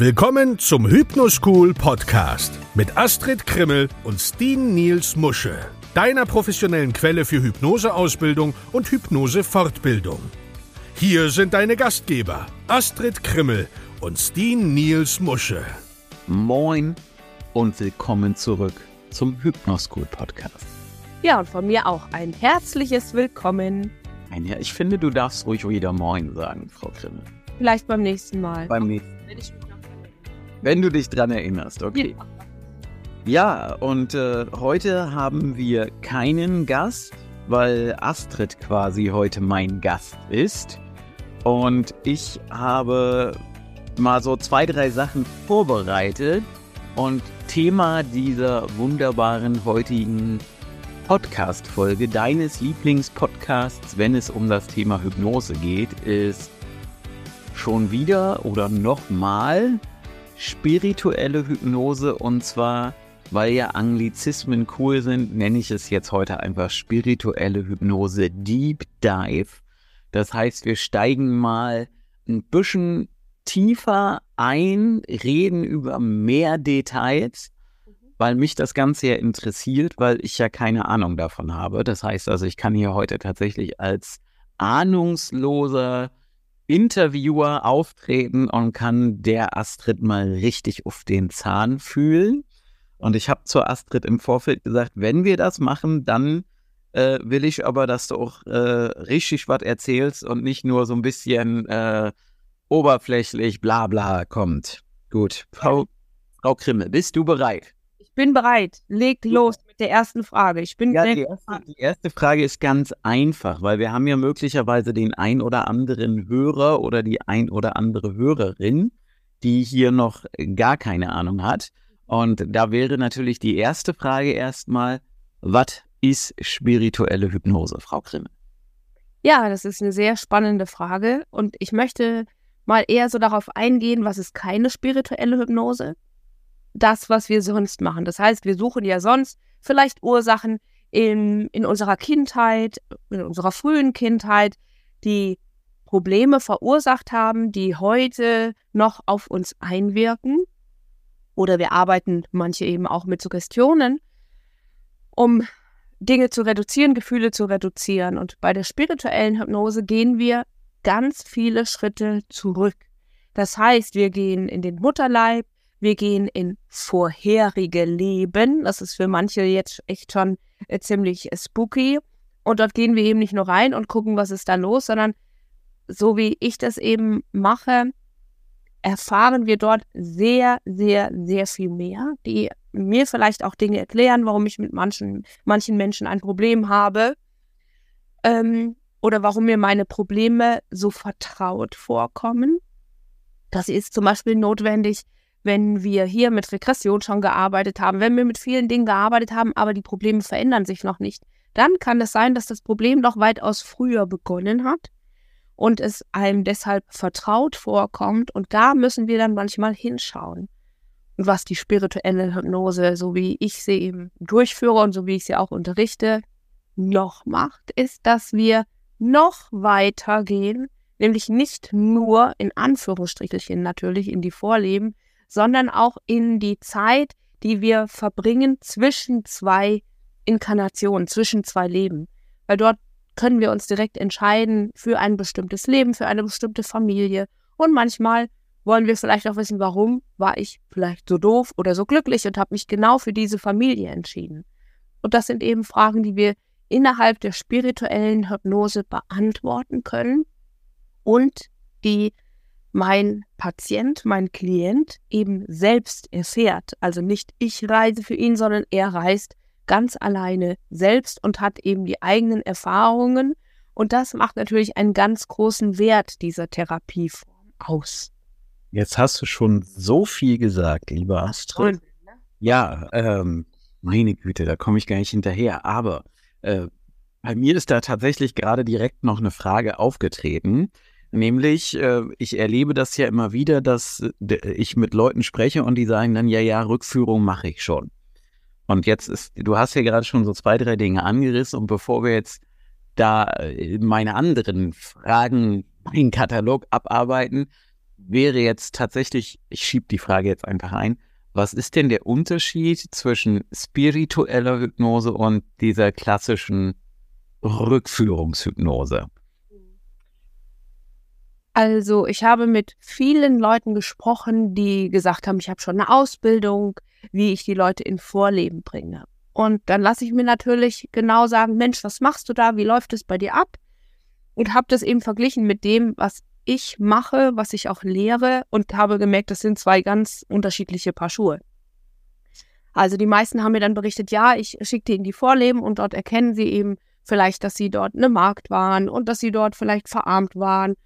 Willkommen zum Hypnoschool Podcast mit Astrid Krimmel und Steen Niels Musche, deiner professionellen Quelle für Hypnoseausbildung und Hypnosefortbildung. Hier sind deine Gastgeber Astrid Krimmel und Steen Niels Musche. Moin und willkommen zurück zum Hypnoschool Podcast. Ja, und von mir auch ein herzliches Willkommen. Ich finde, du darfst ruhig wieder Moin sagen, Frau Krimmel. Vielleicht beim nächsten Mal. Beim nächsten Wenn du dich dran erinnerst, okay. Ja, und äh, heute haben wir keinen Gast, weil Astrid quasi heute mein Gast ist. Und ich habe mal so zwei, drei Sachen vorbereitet. Und Thema dieser wunderbaren heutigen Podcast-Folge, deines Lieblingspodcasts, wenn es um das Thema Hypnose geht, ist schon wieder oder nochmal spirituelle Hypnose und zwar, weil ja Anglizismen cool sind, nenne ich es jetzt heute einfach spirituelle Hypnose Deep Dive. Das heißt, wir steigen mal ein bisschen tiefer ein, reden über mehr Details, weil mich das Ganze ja interessiert, weil ich ja keine Ahnung davon habe. Das heißt also, ich kann hier heute tatsächlich als ahnungsloser Interviewer auftreten und kann der Astrid mal richtig auf den Zahn fühlen. Und ich habe zur Astrid im Vorfeld gesagt, wenn wir das machen, dann äh, will ich aber, dass du auch äh, richtig was erzählst und nicht nur so ein bisschen äh, oberflächlich bla bla kommt. Gut, Frau, Frau Krimmel, bist du bereit? Ich bin bereit. Legt los mit der ersten Frage. Ich bin Ja, sehr die erste, die erste Frage ist ganz einfach, weil wir haben ja möglicherweise den ein oder anderen Hörer oder die ein oder andere Hörerin, die hier noch gar keine Ahnung hat. Und da wäre natürlich die erste Frage erstmal, was ist spirituelle Hypnose, Frau Krimmel? Ja, das ist eine sehr spannende Frage und ich möchte mal eher so darauf eingehen, was ist keine spirituelle Hypnose? Das, was wir sonst machen. Das heißt, wir suchen ja sonst vielleicht Ursachen in, in unserer Kindheit, in unserer frühen Kindheit, die Probleme verursacht haben, die heute noch auf uns einwirken. Oder wir arbeiten manche eben auch mit Suggestionen, um Dinge zu reduzieren, Gefühle zu reduzieren. Und bei der spirituellen Hypnose gehen wir ganz viele Schritte zurück. Das heißt, wir gehen in den Mutterleib, wir gehen in vorherige Leben. Das ist für manche jetzt echt schon äh, ziemlich äh, spooky. Und dort gehen wir eben nicht nur rein und gucken, was ist da los, sondern so wie ich das eben mache, erfahren wir dort sehr, sehr, sehr viel mehr, die mir vielleicht auch Dinge erklären, warum ich mit manchen, manchen Menschen ein Problem habe ähm, oder warum mir meine Probleme so vertraut vorkommen. Das ist zum Beispiel notwendig, wenn wir hier mit Regression schon gearbeitet haben, wenn wir mit vielen Dingen gearbeitet haben, aber die Probleme verändern sich noch nicht. Dann kann es sein, dass das Problem noch weitaus früher begonnen hat und es einem deshalb vertraut vorkommt. Und da müssen wir dann manchmal hinschauen. Und was die spirituelle Hypnose, so wie ich sie eben durchführe und so wie ich sie auch unterrichte, noch macht, ist, dass wir noch weiter gehen, nämlich nicht nur in Anführungsstrichelchen natürlich in die Vorleben, sondern auch in die Zeit, die wir verbringen zwischen zwei Inkarnationen, zwischen zwei Leben. Weil dort können wir uns direkt entscheiden für ein bestimmtes Leben, für eine bestimmte Familie. Und manchmal wollen wir vielleicht auch wissen, warum war ich vielleicht so doof oder so glücklich und habe mich genau für diese Familie entschieden. Und das sind eben Fragen, die wir innerhalb der spirituellen Hypnose beantworten können und die mein Patient, mein Klient eben selbst erfährt. Also nicht ich reise für ihn, sondern er reist ganz alleine selbst und hat eben die eigenen Erfahrungen. Und das macht natürlich einen ganz großen Wert dieser Therapieform aus. Jetzt hast du schon so viel gesagt, lieber Astrid. Und, ne? Ja, ähm, meine Güte, da komme ich gar nicht hinterher. Aber äh, bei mir ist da tatsächlich gerade direkt noch eine Frage aufgetreten. Nämlich, äh, ich erlebe das ja immer wieder, dass äh, ich mit Leuten spreche und die sagen dann, ja, ja, Rückführung mache ich schon. Und jetzt ist, du hast ja gerade schon so zwei, drei Dinge angerissen und bevor wir jetzt da äh, meine anderen Fragen, meinen Katalog abarbeiten, wäre jetzt tatsächlich, ich schiebe die Frage jetzt einfach ein, was ist denn der Unterschied zwischen spiritueller Hypnose und dieser klassischen Rückführungshypnose? Also ich habe mit vielen Leuten gesprochen, die gesagt haben, ich habe schon eine Ausbildung, wie ich die Leute in Vorleben bringe. Und dann lasse ich mir natürlich genau sagen, Mensch, was machst du da? Wie läuft es bei dir ab? Und habe das eben verglichen mit dem, was ich mache, was ich auch lehre und habe gemerkt, das sind zwei ganz unterschiedliche Paar Schuhe. Also die meisten haben mir dann berichtet, ja, ich schicke die in die Vorleben und dort erkennen sie eben vielleicht, dass sie dort eine Markt waren und dass sie dort vielleicht verarmt waren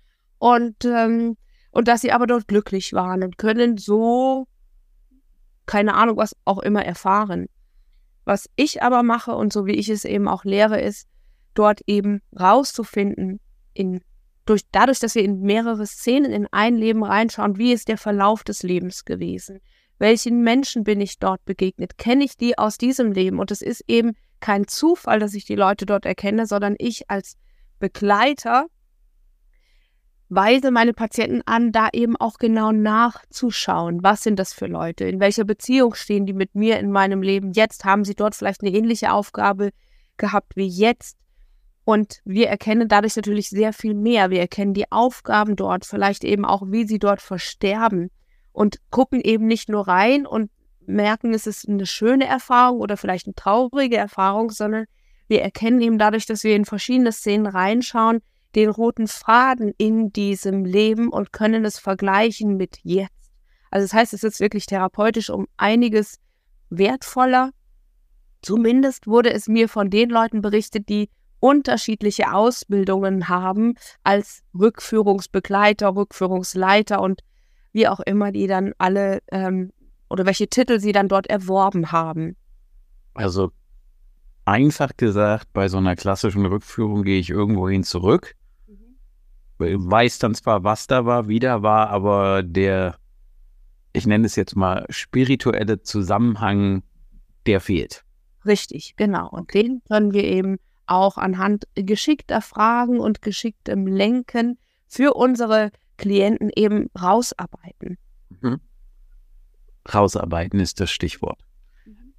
und, ähm, und dass sie aber dort glücklich waren und können so, keine Ahnung, was auch immer erfahren. Was ich aber mache und so wie ich es eben auch lehre, ist, dort eben rauszufinden, in durch, dadurch, dass wir in mehrere Szenen in ein Leben reinschauen, wie ist der Verlauf des Lebens gewesen? Welchen Menschen bin ich dort begegnet? Kenne ich die aus diesem Leben? Und es ist eben kein Zufall, dass ich die Leute dort erkenne, sondern ich als Begleiter weise meine Patienten an, da eben auch genau nachzuschauen. Was sind das für Leute? In welcher Beziehung stehen die mit mir in meinem Leben? Jetzt haben sie dort vielleicht eine ähnliche Aufgabe gehabt wie jetzt. Und wir erkennen dadurch natürlich sehr viel mehr. Wir erkennen die Aufgaben dort, vielleicht eben auch, wie sie dort versterben und gucken eben nicht nur rein und merken, es ist eine schöne Erfahrung oder vielleicht eine traurige Erfahrung, sondern wir erkennen eben dadurch, dass wir in verschiedene Szenen reinschauen, den roten Faden in diesem Leben und können es vergleichen mit jetzt. Also das heißt, es ist wirklich therapeutisch um einiges wertvoller. Zumindest wurde es mir von den Leuten berichtet, die unterschiedliche Ausbildungen haben als Rückführungsbegleiter, Rückführungsleiter und wie auch immer die dann alle ähm, oder welche Titel sie dann dort erworben haben. Also einfach gesagt, bei so einer klassischen Rückführung gehe ich irgendwohin zurück. Weiß dann zwar, was da war, wie da war, aber der, ich nenne es jetzt mal spirituelle Zusammenhang, der fehlt. Richtig, genau. Und den können wir eben auch anhand geschickter Fragen und geschicktem Lenken für unsere Klienten eben rausarbeiten. Mhm. Rausarbeiten ist das Stichwort. Mhm.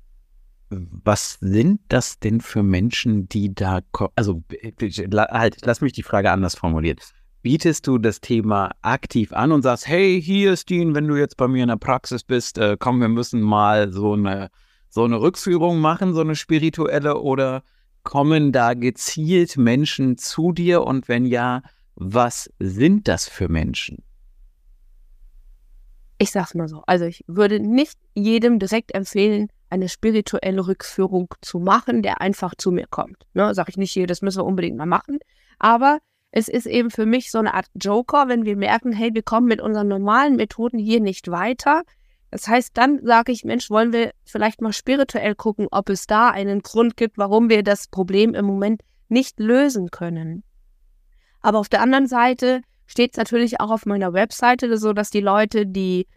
Was sind das denn für Menschen, die da kommen? Also, halt, lass mich die Frage anders formulieren. Bietest du das Thema aktiv an und sagst, hey, hier ist Dean, wenn du jetzt bei mir in der Praxis bist, äh, komm, wir müssen mal so eine, so eine Rückführung machen, so eine spirituelle, oder kommen da gezielt Menschen zu dir und wenn ja, was sind das für Menschen? Ich sag's mal so. Also ich würde nicht jedem direkt empfehlen, eine spirituelle Rückführung zu machen, der einfach zu mir kommt. Ne, sag ich nicht hier, das müssen wir unbedingt mal machen. Aber es ist eben für mich so eine Art Joker, wenn wir merken, hey, wir kommen mit unseren normalen Methoden hier nicht weiter. Das heißt, dann sage ich, Mensch, wollen wir vielleicht mal spirituell gucken, ob es da einen Grund gibt, warum wir das Problem im Moment nicht lösen können. Aber auf der anderen Seite steht es natürlich auch auf meiner Webseite, so dass die Leute, die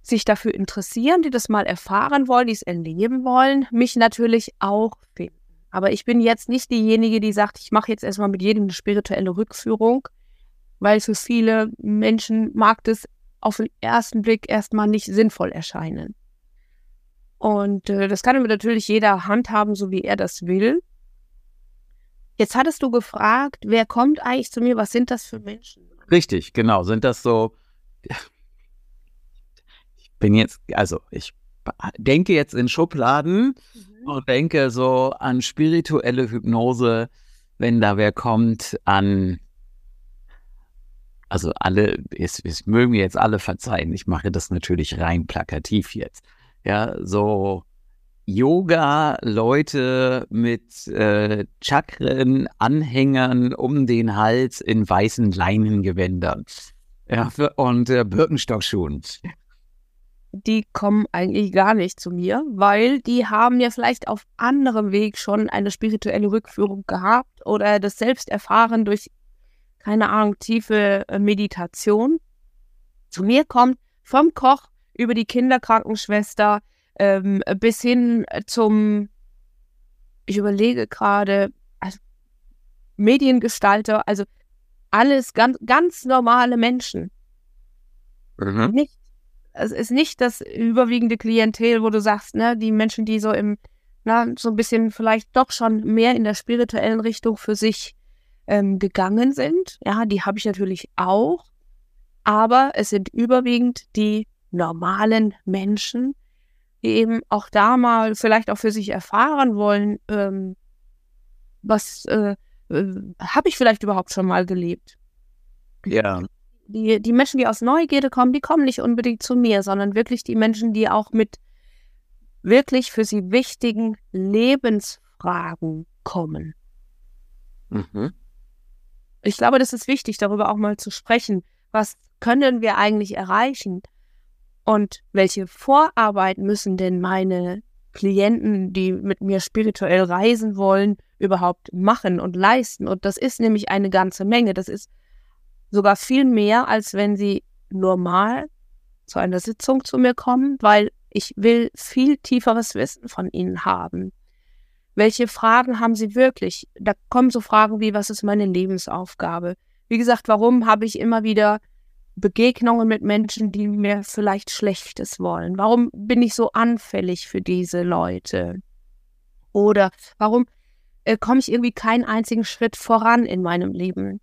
sich dafür interessieren, die das mal erfahren wollen, die es erleben wollen, mich natürlich auch finden. Aber ich bin jetzt nicht diejenige, die sagt, ich mache jetzt erstmal mit jedem eine spirituelle Rückführung, weil für viele Menschen mag das auf den ersten Blick erstmal nicht sinnvoll erscheinen. Und äh, das kann natürlich jeder handhaben, so wie er das will. Jetzt hattest du gefragt, wer kommt eigentlich zu mir? Was sind das für Menschen? Richtig, genau. Sind das so. Ich bin jetzt, also ich denke jetzt in Schubladen mhm. Und denke so an spirituelle Hypnose, wenn da wer kommt, an also alle, es, es mögen mir jetzt alle verzeihen, ich mache das natürlich rein plakativ jetzt. Ja, so Yoga-Leute mit äh, Chakren, Anhängern um den Hals in weißen Leinengewändern. Ja, und äh, Birkenstockschuhen. Die kommen eigentlich gar nicht zu mir, weil die haben ja vielleicht auf anderem Weg schon eine spirituelle Rückführung gehabt oder das selbst erfahren durch keine Ahnung, tiefe äh, Meditation. Zu mir kommt vom Koch über die Kinderkrankenschwester ähm, bis hin zum, ich überlege gerade, also Mediengestalter, also alles ganz, ganz normale Menschen. mhm. nicht, es ist nicht das überwiegende Klientel, wo du sagst, ne, die Menschen, die so im, na, so ein bisschen vielleicht doch schon mehr in der spirituellen Richtung für sich ähm, gegangen sind. Ja, die habe ich natürlich auch. Aber es sind überwiegend die normalen Menschen, die eben auch da mal vielleicht auch für sich erfahren wollen, ähm, was äh, äh, habe ich vielleicht überhaupt schon mal gelebt. Ja. Die, die Menschen, die aus Neugierde kommen, die kommen nicht unbedingt zu mir, sondern wirklich die Menschen, die auch mit wirklich für sie wichtigen Lebensfragen kommen. Mhm. Ich glaube, das ist wichtig, darüber auch mal zu sprechen. Was können wir eigentlich erreichen? Und welche Vorarbeit müssen denn meine Klienten, die mit mir spirituell reisen wollen, überhaupt machen und leisten? Und das ist nämlich eine ganze Menge. Das ist sogar viel mehr, als wenn sie normal zu einer Sitzung zu mir kommen, weil ich will viel tieferes Wissen von ihnen haben. Welche Fragen haben sie wirklich? Da kommen so Fragen wie, was ist meine Lebensaufgabe? Wie gesagt, warum habe ich immer wieder Begegnungen mit Menschen, die mir vielleicht Schlechtes wollen? Warum bin ich so anfällig für diese Leute? Oder warum äh, komme ich irgendwie keinen einzigen Schritt voran in meinem Leben?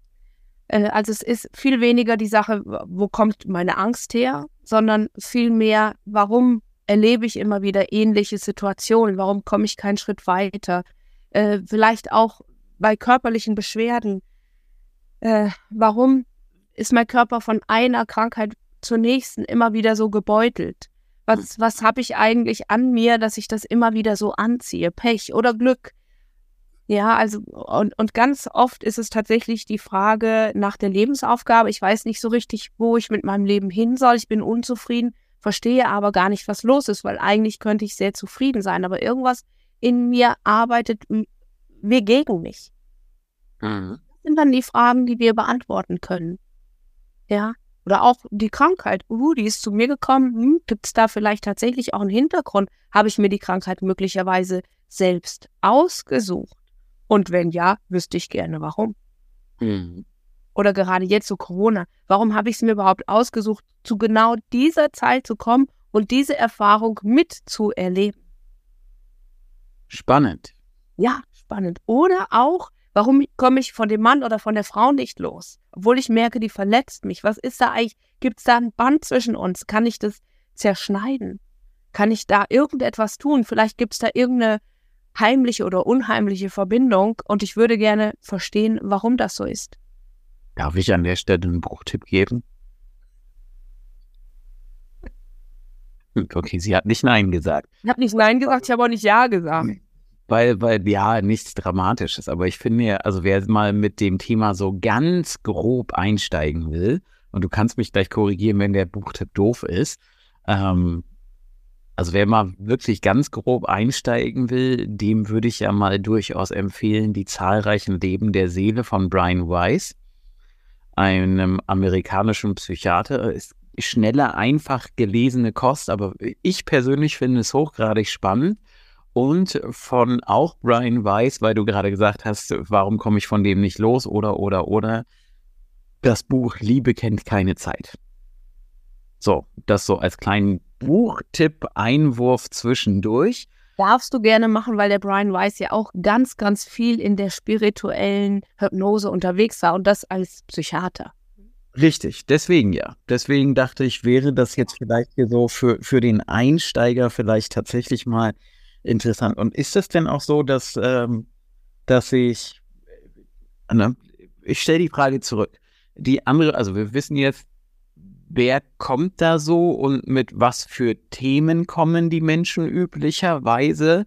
Äh, also es ist viel weniger die Sache, wo kommt meine Angst her, sondern viel mehr, warum erlebe ich immer wieder ähnliche Situationen? Warum komme ich keinen Schritt weiter? Äh, vielleicht auch bei körperlichen Beschwerden. Äh, warum ist mein Körper von einer Krankheit zur nächsten immer wieder so gebeutelt? Was, was habe ich eigentlich an mir, dass ich das immer wieder so anziehe? Pech oder Glück? Ja, also und, und ganz oft ist es tatsächlich die Frage nach der Lebensaufgabe. Ich weiß nicht so richtig, wo ich mit meinem Leben hin soll. Ich bin unzufrieden, verstehe aber gar nicht, was los ist, weil eigentlich könnte ich sehr zufrieden sein. Aber irgendwas in mir arbeitet wie gegen mich. Mhm. Das sind dann die Fragen, die wir beantworten können. Ja. Oder auch die Krankheit. Uh, die ist zu mir gekommen. Hm, Gibt es da vielleicht tatsächlich auch einen Hintergrund? Habe ich mir die Krankheit möglicherweise selbst ausgesucht? Und wenn ja, wüsste ich gerne warum. Mhm. Oder gerade jetzt zu so Corona. Warum habe ich es mir überhaupt ausgesucht, zu genau dieser Zeit zu kommen und diese Erfahrung mitzuerleben? Spannend. Ja, spannend. Oder auch, Warum komme ich von dem Mann oder von der Frau nicht los? Obwohl ich merke, die verletzt mich. Was ist da eigentlich? Gibt es da ein Band zwischen uns? Kann ich das zerschneiden? Kann ich da irgendetwas tun? Vielleicht gibt es da irgendeine heimliche oder unheimliche Verbindung und ich würde gerne verstehen, warum das so ist. Darf ich an der Stelle einen Bruchtipp geben? Okay, sie hat nicht Nein gesagt. Ich habe nicht Nein gesagt, ich habe auch nicht Ja gesagt. Weil, weil, ja, nichts Dramatisches, aber ich finde, also wer mal mit dem Thema so ganz grob einsteigen will, und du kannst mich gleich korrigieren, wenn der Buchtipp doof ist, ähm, also wer mal wirklich ganz grob einsteigen will, dem würde ich ja mal durchaus empfehlen, die zahlreichen Leben der Seele von Brian Weiss, einem amerikanischen Psychiater. Ist schnelle, einfach gelesene Kost, aber ich persönlich finde es hochgradig spannend und von auch Brian Weiss, weil du gerade gesagt hast, warum komme ich von dem nicht los oder oder oder das Buch Liebe kennt keine Zeit. So, das so als kleinen Buchtipp, Einwurf zwischendurch. Darfst du gerne machen, weil der Brian Weiss ja auch ganz, ganz viel in der spirituellen Hypnose unterwegs war und das als Psychiater. Richtig, deswegen ja. Deswegen dachte ich, wäre das jetzt vielleicht so für, für den Einsteiger vielleicht tatsächlich mal Interessant. Und ist es denn auch so, dass, ähm, dass ich, ne, ich stelle die Frage zurück. Die andere, also wir wissen jetzt, wer kommt da so und mit was für Themen kommen die Menschen üblicherweise?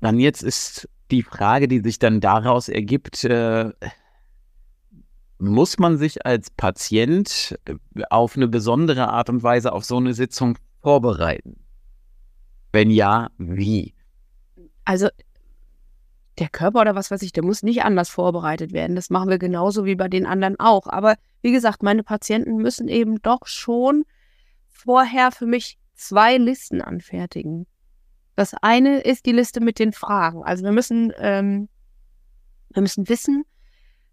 Dann jetzt ist die Frage, die sich dann daraus ergibt, äh, muss man sich als Patient äh, auf eine besondere Art und Weise auf so eine Sitzung vorbereiten? Wenn ja, wie? Also der Körper oder was weiß ich, der muss nicht anders vorbereitet werden. Das machen wir genauso wie bei den anderen auch. Aber wie gesagt, meine Patienten müssen eben doch schon vorher für mich zwei Listen anfertigen. Das eine ist die Liste mit den Fragen. Also wir müssen, ähm, wir müssen wissen,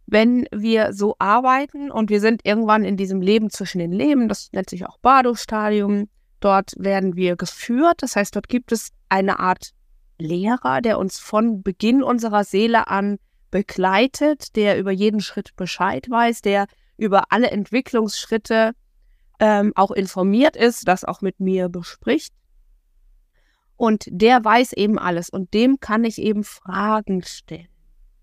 wenn wir so arbeiten und wir sind irgendwann in diesem Leben zwischen den Leben, das nennt sich auch Bardo-Stadium, dort werden wir geführt, das heißt, dort gibt es eine Art Lehrer, der uns von Beginn unserer Seele an begleitet, der über jeden Schritt Bescheid weiß, der über alle Entwicklungsschritte ähm, auch informiert ist, das auch mit mir bespricht. Und der weiß eben alles und dem kann ich eben Fragen stellen.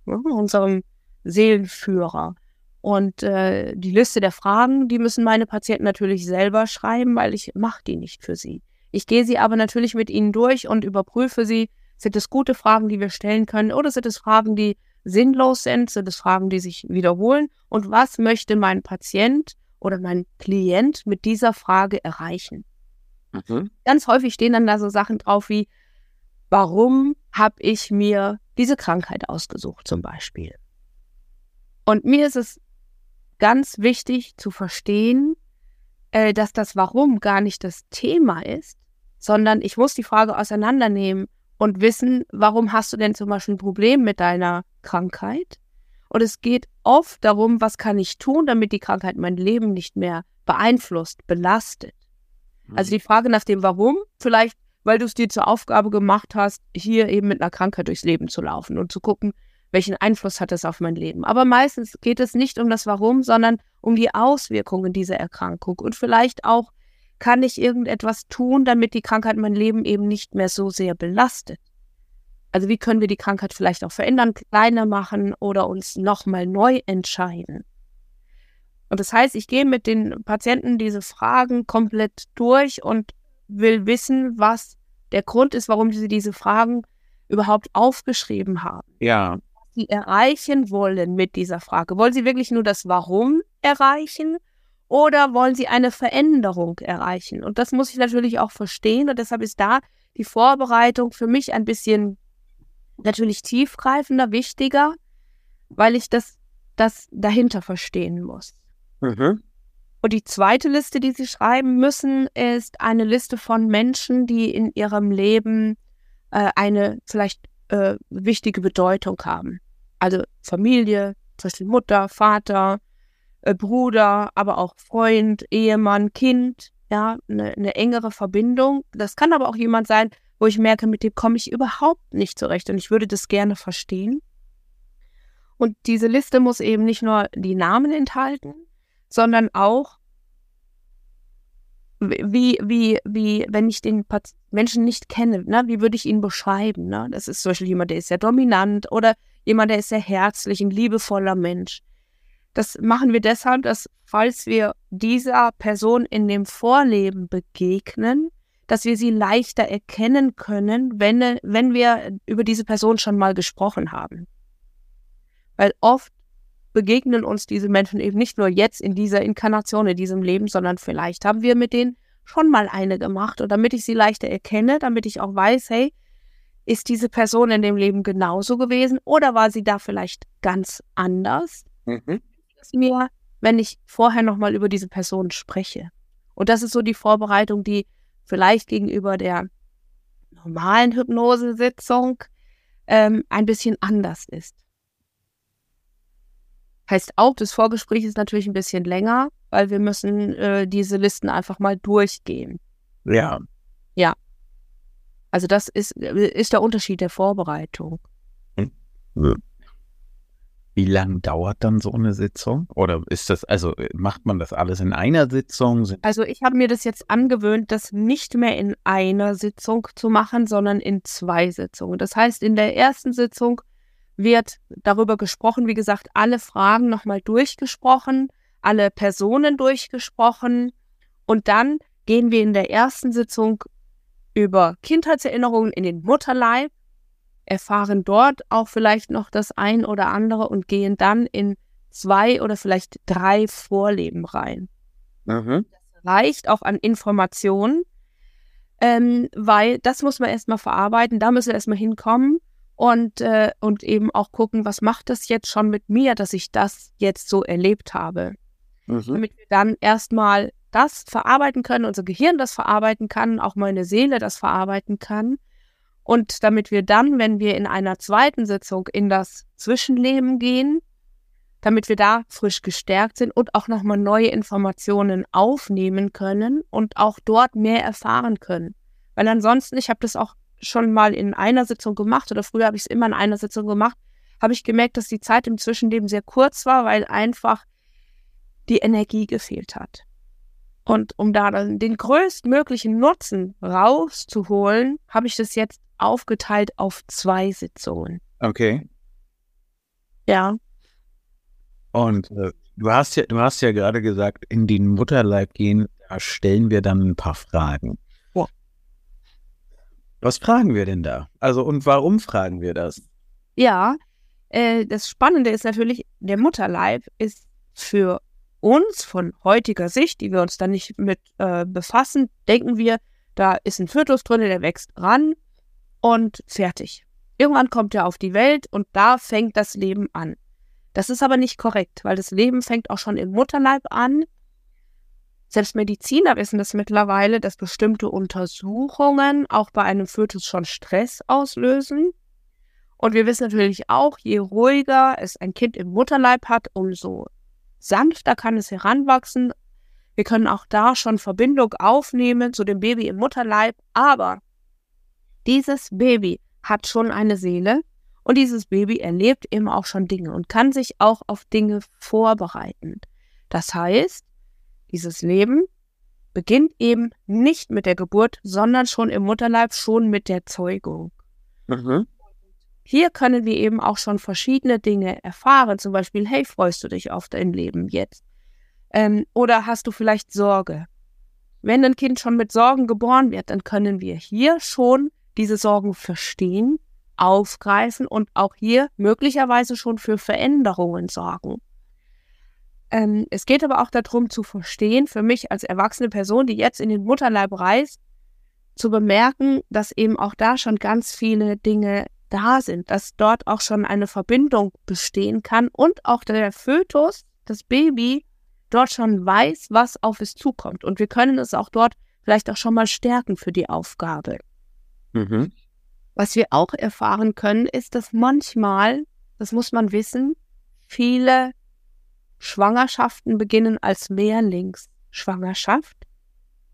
Ja, unserem Seelenführer. Und äh, die Liste der Fragen, die müssen meine Patienten natürlich selber schreiben, weil ich mache die nicht für sie. Ich gehe sie aber natürlich mit ihnen durch und überprüfe sie. Sind es gute Fragen, die wir stellen können, oder sind es Fragen, die sinnlos sind? Sind es Fragen, die sich wiederholen? Und was möchte mein Patient oder mein Klient mit dieser Frage erreichen? Mhm. Ganz häufig stehen dann da so Sachen drauf wie, warum habe ich mir diese Krankheit ausgesucht zum Beispiel? Und mir ist es ganz wichtig zu verstehen, äh, dass das Warum gar nicht das Thema ist, sondern ich muss die Frage auseinandernehmen und wissen, warum hast du denn zum Beispiel ein Problem mit deiner Krankheit? Und es geht oft darum, was kann ich tun, damit die Krankheit mein Leben nicht mehr beeinflusst, belastet. Also mhm. die Frage nach dem Warum, vielleicht weil du es dir zur Aufgabe gemacht hast, hier eben mit einer Krankheit durchs Leben zu laufen und zu gucken, welchen Einfluss hat es auf mein Leben. Aber meistens geht es nicht um das Warum, sondern um die Auswirkungen dieser Erkrankung. Und vielleicht auch, kann ich irgendetwas tun, damit die Krankheit mein Leben eben nicht mehr so sehr belastet. Also wie können wir die Krankheit vielleicht auch verändern, kleiner machen oder uns nochmal neu entscheiden. Und das heißt, ich gehe mit den Patienten diese Fragen komplett durch und will wissen, was der Grund ist, warum sie diese Fragen überhaupt aufgeschrieben haben. Ja. Was sie erreichen wollen mit dieser Frage. Wollen sie wirklich nur das Warum erreichen oder wollen sie eine Veränderung erreichen? Und das muss ich natürlich auch verstehen und deshalb ist da die Vorbereitung für mich ein bisschen natürlich tiefgreifender, wichtiger, weil ich das, das dahinter verstehen muss. Mhm. Und die zweite Liste, die Sie schreiben müssen, ist eine Liste von Menschen, die in ihrem Leben äh, eine vielleicht äh, wichtige Bedeutung haben. Also Familie, zum Beispiel Mutter, Vater, äh, Bruder, aber auch Freund, Ehemann, Kind, ja, eine, eine engere Verbindung. Das kann aber auch jemand sein, wo ich merke, mit dem komme ich überhaupt nicht zurecht und ich würde das gerne verstehen. Und diese Liste muss eben nicht nur die Namen enthalten, sondern auch, wie, wie, wie, wenn ich den Menschen nicht kenne, ne, wie würde ich ihn beschreiben? Ne? Das ist zum Beispiel jemand, der ist sehr dominant oder jemand, der ist sehr herzlich, ein liebevoller Mensch. Das machen wir deshalb, dass falls wir dieser Person in dem Vorleben begegnen, dass wir sie leichter erkennen können, wenn, wenn wir über diese Person schon mal gesprochen haben. Weil oft begegnen uns diese Menschen eben nicht nur jetzt in dieser Inkarnation, in diesem Leben, sondern vielleicht haben wir mit denen schon mal eine gemacht. Und damit ich sie leichter erkenne, damit ich auch weiß, hey, ist diese Person in dem Leben genauso gewesen oder war sie da vielleicht ganz anders? Mhm. Mir, wenn ich vorher nochmal über diese Person spreche. Und das ist so die Vorbereitung, die vielleicht gegenüber der normalen Hypnosesitzung ähm, ein bisschen anders ist. Heißt auch, das Vorgespräch ist natürlich ein bisschen länger, weil wir müssen äh, diese Listen einfach mal durchgehen. Ja. Ja. Also das ist, ist der Unterschied der Vorbereitung. Wie lange dauert dann so eine Sitzung? Oder ist das, also macht man das alles in einer Sitzung? Also ich habe mir das jetzt angewöhnt, das nicht mehr in einer Sitzung zu machen, sondern in zwei Sitzungen. Das heißt, in der ersten Sitzung wird darüber gesprochen, wie gesagt, alle Fragen nochmal durchgesprochen, alle Personen durchgesprochen und dann gehen wir in der ersten Sitzung über Kindheitserinnerungen in den Mutterleib, erfahren dort auch vielleicht noch das ein oder andere und gehen dann in zwei oder vielleicht drei Vorleben rein. Mhm. Das reicht auch an Informationen, ähm, weil das muss man erstmal verarbeiten, da müssen wir erstmal hinkommen und, äh, und eben auch gucken, was macht das jetzt schon mit mir, dass ich das jetzt so erlebt habe. Mhm. Damit wir dann erstmal das verarbeiten können, unser Gehirn das verarbeiten kann, auch meine Seele das verarbeiten kann. Und damit wir dann, wenn wir in einer zweiten Sitzung in das Zwischenleben gehen, damit wir da frisch gestärkt sind und auch nochmal neue Informationen aufnehmen können und auch dort mehr erfahren können. Weil ansonsten, ich habe das auch schon mal in einer Sitzung gemacht oder früher habe ich es immer in einer Sitzung gemacht, habe ich gemerkt, dass die Zeit im Zwischenleben sehr kurz war, weil einfach die Energie gefehlt hat. Und um da dann den größtmöglichen Nutzen rauszuholen, habe ich das jetzt aufgeteilt auf zwei Sitzungen. Okay. Ja. Und äh, du hast ja, du hast ja gerade gesagt, in den Mutterleib gehen, da stellen wir dann ein paar Fragen. Ja. Was fragen wir denn da? Also und warum fragen wir das? Ja, äh, das Spannende ist natürlich, der Mutterleib ist für uns von heutiger Sicht, die wir uns da nicht mit äh, befassen, denken wir, da ist ein Fötus drin, der wächst ran und fertig. Irgendwann kommt er auf die Welt und da fängt das Leben an. Das ist aber nicht korrekt, weil das Leben fängt auch schon im Mutterleib an. Selbst Mediziner wissen das mittlerweile, dass bestimmte Untersuchungen auch bei einem Fötus schon Stress auslösen. Und wir wissen natürlich auch, je ruhiger es ein Kind im Mutterleib hat, umso sanfter kann es heranwachsen. Wir können auch da schon Verbindung aufnehmen zu dem Baby im Mutterleib, aber dieses Baby hat schon eine Seele und dieses Baby erlebt eben auch schon Dinge und kann sich auch auf Dinge vorbereiten. Das heißt, dieses Leben beginnt eben nicht mit der Geburt, sondern schon im Mutterleib, schon mit der Zeugung. Mhm. Hier können wir eben auch schon verschiedene Dinge erfahren. Zum Beispiel, hey, freust du dich auf dein Leben jetzt? Ähm, oder hast du vielleicht Sorge? Wenn ein Kind schon mit Sorgen geboren wird, dann können wir hier schon diese Sorgen verstehen, aufgreifen und auch hier möglicherweise schon für Veränderungen sorgen. Ähm, es geht aber auch darum zu verstehen, für mich als erwachsene Person, die jetzt in den Mutterleib reist, zu bemerken, dass eben auch da schon ganz viele Dinge da sind, dass dort auch schon eine Verbindung bestehen kann und auch der Fötus, das Baby, dort schon weiß, was auf es zukommt. Und wir können es auch dort vielleicht auch schon mal stärken für die Aufgabe. Mhm. Was wir auch erfahren können, ist, dass manchmal, das muss man wissen, viele Schwangerschaften beginnen als Mehrlingsschwangerschaft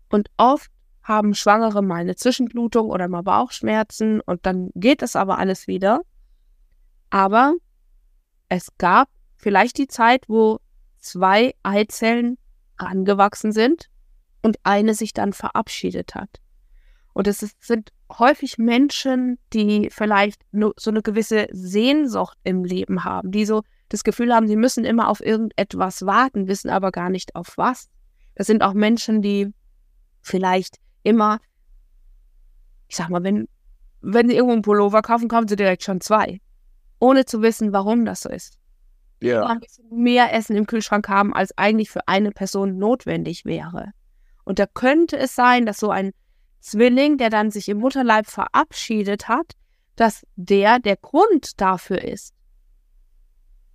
und oft haben Schwangere mal eine Zwischenblutung oder mal Bauchschmerzen und dann geht es aber alles wieder. Aber es gab vielleicht die Zeit, wo zwei Eizellen angewachsen sind und eine sich dann verabschiedet hat. Und es sind häufig Menschen, die vielleicht nur so eine gewisse Sehnsucht im Leben haben, die so das Gefühl haben, sie müssen immer auf irgendetwas warten, wissen aber gar nicht auf was. Das sind auch Menschen, die vielleicht immer, ich sag mal, wenn, wenn sie irgendwo einen Pullover kaufen, kaufen sie direkt schon zwei. Ohne zu wissen, warum das so ist. Ja. Ein bisschen mehr Essen im Kühlschrank haben, als eigentlich für eine Person notwendig wäre. Und da könnte es sein, dass so ein Zwilling, der dann sich im Mutterleib verabschiedet hat, dass der der Grund dafür ist.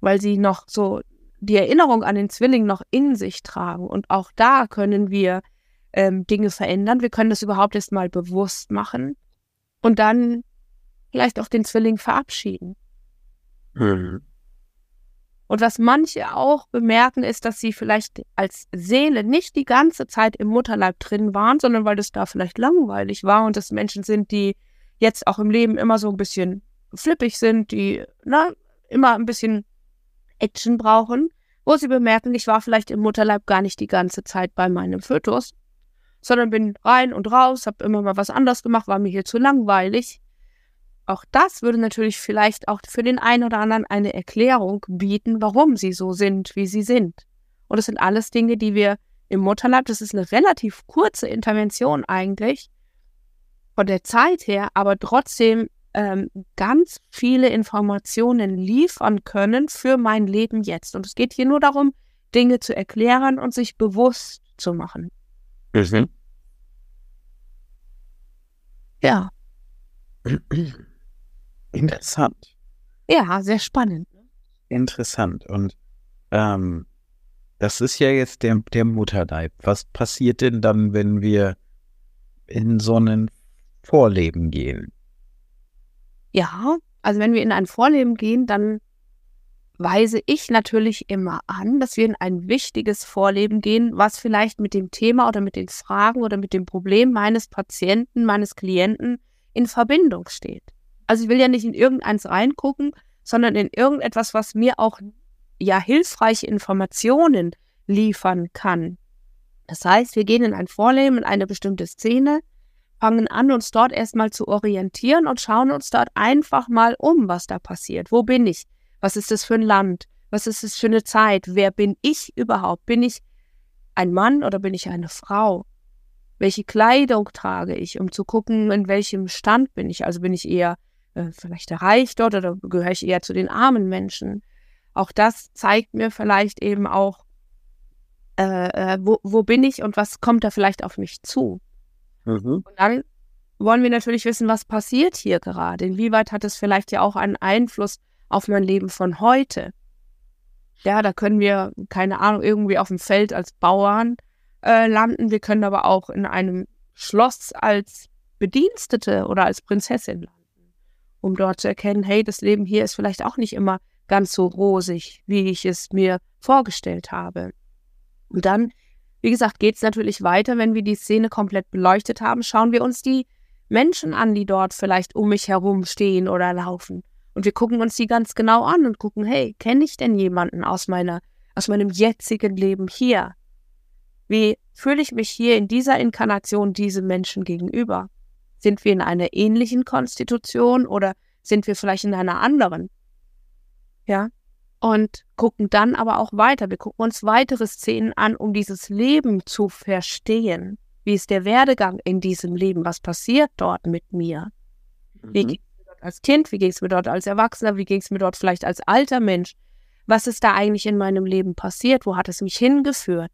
Weil sie noch so die Erinnerung an den Zwilling noch in sich tragen. Und auch da können wir ähm, Dinge verändern. Wir können das überhaupt erst mal bewusst machen und dann vielleicht auch den Zwilling verabschieden. Mhm. Und was manche auch bemerken, ist, dass sie vielleicht als Seele nicht die ganze Zeit im Mutterleib drin waren, sondern weil das da vielleicht langweilig war und das Menschen sind, die jetzt auch im Leben immer so ein bisschen flippig sind, die na, immer ein bisschen Action brauchen, wo sie bemerken, ich war vielleicht im Mutterleib gar nicht die ganze Zeit bei meinem Fötus, sondern bin rein und raus, habe immer mal was anderes gemacht, war mir hier zu langweilig. Auch das würde natürlich vielleicht auch für den einen oder anderen eine Erklärung bieten, warum sie so sind, wie sie sind. Und das sind alles Dinge, die wir im Mutterleib, das ist eine relativ kurze Intervention eigentlich, von der Zeit her, aber trotzdem ähm, ganz viele Informationen liefern können für mein Leben jetzt. Und es geht hier nur darum, Dinge zu erklären und sich bewusst zu machen. Mhm. Ja. Interessant. Ja, sehr spannend. Interessant. Und ähm, das ist ja jetzt der, der Mutterleib. Was passiert denn dann, wenn wir in so ein Vorleben gehen? Ja, also wenn wir in ein Vorleben gehen, dann weise ich natürlich immer an, dass wir in ein wichtiges Vorleben gehen, was vielleicht mit dem Thema oder mit den Fragen oder mit dem Problem meines Patienten, meines Klienten in Verbindung steht. Also ich will ja nicht in irgendeins reingucken, sondern in irgendetwas, was mir auch ja hilfreiche Informationen liefern kann. Das heißt, wir gehen in ein Vorleben, in eine bestimmte Szene, fangen an, uns dort erstmal zu orientieren und schauen uns dort einfach mal um, was da passiert. Wo bin ich? Was ist das für ein Land? Was ist das für eine Zeit? Wer bin ich überhaupt? Bin ich ein Mann oder bin ich eine Frau? Welche Kleidung trage ich, um zu gucken, in welchem Stand bin ich? Also bin ich eher äh, vielleicht reich dort oder gehöre ich eher zu den armen Menschen? Auch das zeigt mir vielleicht eben auch, äh, äh, wo, wo bin ich und was kommt da vielleicht auf mich zu. Mhm. Und dann wollen wir natürlich wissen, was passiert hier gerade. Inwieweit hat es vielleicht ja auch einen Einfluss auf mein Leben von heute. Ja, da können wir, keine Ahnung, irgendwie auf dem Feld als Bauern äh, landen. Wir können aber auch in einem Schloss als Bedienstete oder als Prinzessin landen, um dort zu erkennen, hey, das Leben hier ist vielleicht auch nicht immer ganz so rosig, wie ich es mir vorgestellt habe. Und dann, wie gesagt, geht es natürlich weiter, wenn wir die Szene komplett beleuchtet haben, schauen wir uns die Menschen an, die dort vielleicht um mich herum stehen oder laufen. Und wir gucken uns die ganz genau an und gucken, hey, kenne ich denn jemanden aus meiner, aus meinem jetzigen Leben hier? Wie fühle ich mich hier in dieser Inkarnation diesem Menschen gegenüber? Sind wir in einer ähnlichen Konstitution oder sind wir vielleicht in einer anderen? Ja. Und gucken dann aber auch weiter. Wir gucken uns weitere Szenen an, um dieses Leben zu verstehen. Wie ist der Werdegang in diesem Leben? Was passiert dort mit mir? Wie mhm als Kind, wie ging es mir dort als Erwachsener, wie ging es mir dort vielleicht als alter Mensch? Was ist da eigentlich in meinem Leben passiert? Wo hat es mich hingeführt?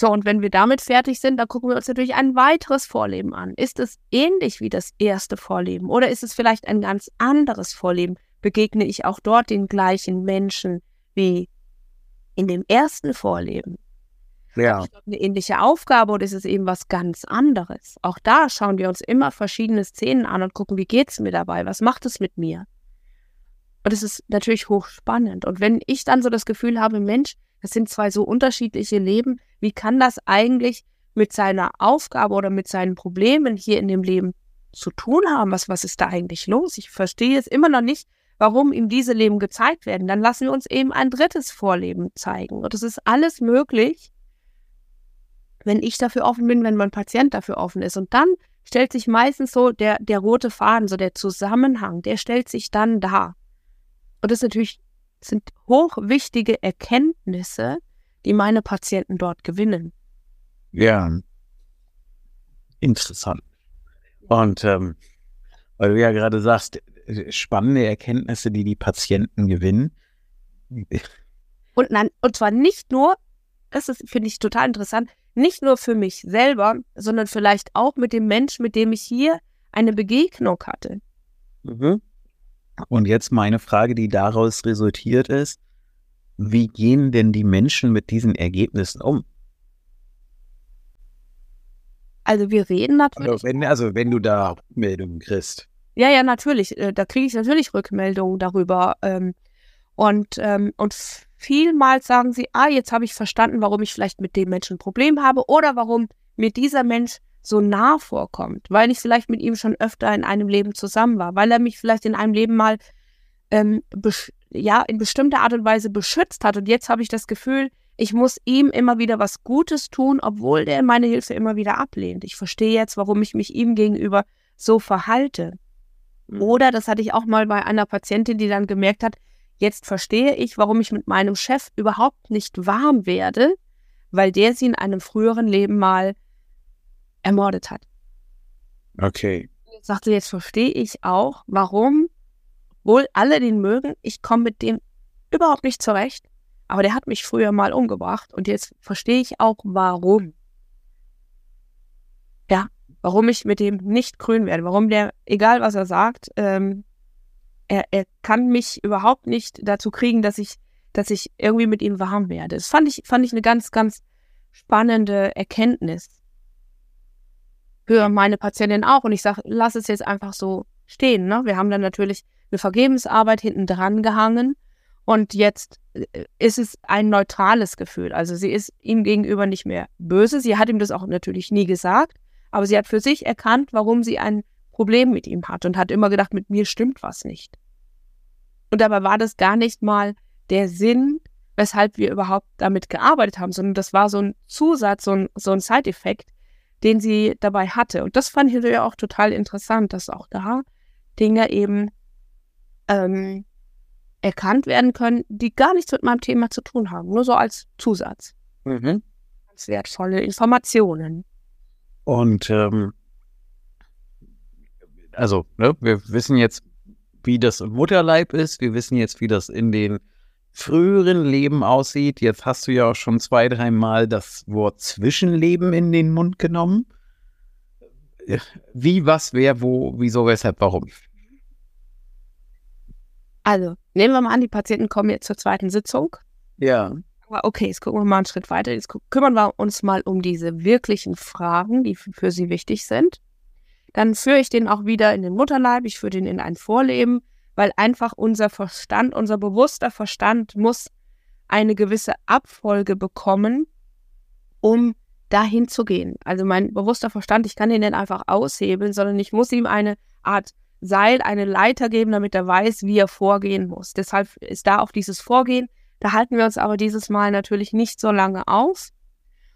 So, und wenn wir damit fertig sind, dann gucken wir uns natürlich ein weiteres Vorleben an. Ist es ähnlich wie das erste Vorleben oder ist es vielleicht ein ganz anderes Vorleben? Begegne ich auch dort den gleichen Menschen wie in dem ersten Vorleben? ja. eine ähnliche Aufgabe oder ist es eben was ganz anderes? Auch da schauen wir uns immer verschiedene Szenen an und gucken, wie geht es mir dabei? Was macht es mit mir? Und es ist natürlich hochspannend. Und wenn ich dann so das Gefühl habe, Mensch, das sind zwei so unterschiedliche Leben, wie kann das eigentlich mit seiner Aufgabe oder mit seinen Problemen hier in dem Leben zu tun haben? Was, was ist da eigentlich los? Ich verstehe es immer noch nicht, warum ihm diese Leben gezeigt werden. Dann lassen wir uns eben ein drittes Vorleben zeigen. Und es ist alles möglich, wenn ich dafür offen bin, wenn mein Patient dafür offen ist. Und dann stellt sich meistens so der, der rote Faden, so der Zusammenhang, der stellt sich dann dar. Und das natürlich sind hochwichtige Erkenntnisse, die meine Patienten dort gewinnen. Ja, interessant. Und ähm, weil du ja gerade sagst, spannende Erkenntnisse, die die Patienten gewinnen. Und, nein, und zwar nicht nur, das ist, finde ich total interessant, nicht nur für mich selber, sondern vielleicht auch mit dem Menschen, mit dem ich hier eine Begegnung hatte. Mhm. Und jetzt meine Frage, die daraus resultiert ist, wie gehen denn die Menschen mit diesen Ergebnissen um? Also wir reden natürlich. Also wenn, also wenn du da Rückmeldungen kriegst. Ja, ja, natürlich. Äh, da kriege ich natürlich Rückmeldungen darüber. Ähm, und, ähm, und vielmals sagen sie, ah, jetzt habe ich verstanden, warum ich vielleicht mit dem Menschen ein Problem habe oder warum mir dieser Mensch so nah vorkommt, weil ich vielleicht mit ihm schon öfter in einem Leben zusammen war, weil er mich vielleicht in einem Leben mal ähm, ja in bestimmter Art und Weise beschützt hat und jetzt habe ich das Gefühl, ich muss ihm immer wieder was Gutes tun, obwohl der meine Hilfe immer wieder ablehnt. Ich verstehe jetzt, warum ich mich ihm gegenüber so verhalte. Mhm. Oder das hatte ich auch mal bei einer Patientin, die dann gemerkt hat, Jetzt verstehe ich, warum ich mit meinem Chef überhaupt nicht warm werde, weil der sie in einem früheren Leben mal ermordet hat. Okay. Jetzt sagte, jetzt verstehe ich auch, warum, wohl alle den mögen, ich komme mit dem überhaupt nicht zurecht, aber der hat mich früher mal umgebracht und jetzt verstehe ich auch, warum. Ja, warum ich mit dem nicht grün werde, warum der, egal was er sagt, ähm, er, er kann mich überhaupt nicht dazu kriegen, dass ich, dass ich irgendwie mit ihm warm werde. Das fand ich, fand ich eine ganz, ganz spannende Erkenntnis für meine Patientin auch. Und ich sage, lass es jetzt einfach so stehen. Ne? Wir haben dann natürlich eine Vergebensarbeit hinten dran gehangen und jetzt äh, ist es ein neutrales Gefühl. Also sie ist ihm gegenüber nicht mehr böse. Sie hat ihm das auch natürlich nie gesagt, aber sie hat für sich erkannt, warum sie ein Problem mit ihm hat und hat immer gedacht, mit mir stimmt was nicht. Und dabei war das gar nicht mal der Sinn, weshalb wir überhaupt damit gearbeitet haben, sondern das war so ein Zusatz, so ein, so ein Side-Effekt, den sie dabei hatte. Und das fand ich natürlich auch total interessant, dass auch da Dinge eben ähm, erkannt werden können, die gar nichts mit meinem Thema zu tun haben, nur so als Zusatz. Mhm. Ganz wertvolle Informationen. Und ähm, also, ne, wir wissen jetzt, wie das im Mutterleib ist, wir wissen jetzt, wie das in den früheren Leben aussieht. Jetzt hast du ja auch schon zwei, dreimal das Wort Zwischenleben in den Mund genommen. Wie, was, wer, wo, wieso, weshalb, warum? Also, nehmen wir mal an, die Patienten kommen jetzt zur zweiten Sitzung. Ja. Aber okay, jetzt gucken wir mal einen Schritt weiter. Jetzt kümmern wir uns mal um diese wirklichen Fragen, die für sie wichtig sind. Dann führe ich den auch wieder in den Mutterleib, ich führe den in ein Vorleben, weil einfach unser Verstand, unser bewusster Verstand muss eine gewisse Abfolge bekommen, um dahin zu gehen. Also mein bewusster Verstand, ich kann ihn nicht einfach aushebeln, sondern ich muss ihm eine Art Seil, eine Leiter geben, damit er weiß, wie er vorgehen muss. Deshalb ist da auch dieses Vorgehen. Da halten wir uns aber dieses Mal natürlich nicht so lange auf